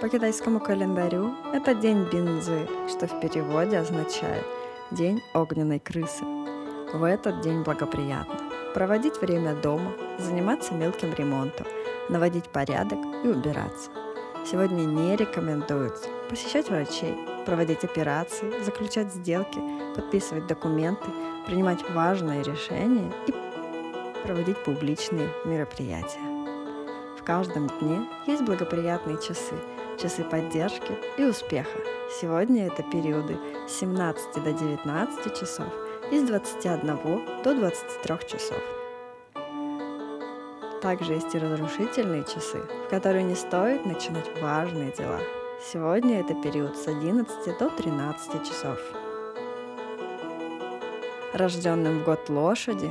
По китайскому календарю это день бинзы, что в переводе означает «день огненной крысы». В этот день благоприятно проводить время дома, заниматься мелким ремонтом, наводить порядок и убираться. Сегодня не рекомендуется посещать врачей, проводить операции, заключать сделки, подписывать документы, принимать важные решения и проводить публичные мероприятия. Каждом дне есть благоприятные часы – часы поддержки и успеха. Сегодня это периоды с 17 до 19 часов и с 21 до 23 часов. Также есть и разрушительные часы, в которые не стоит начинать важные дела. Сегодня это период с 11 до 13 часов. Рожденным в год лошади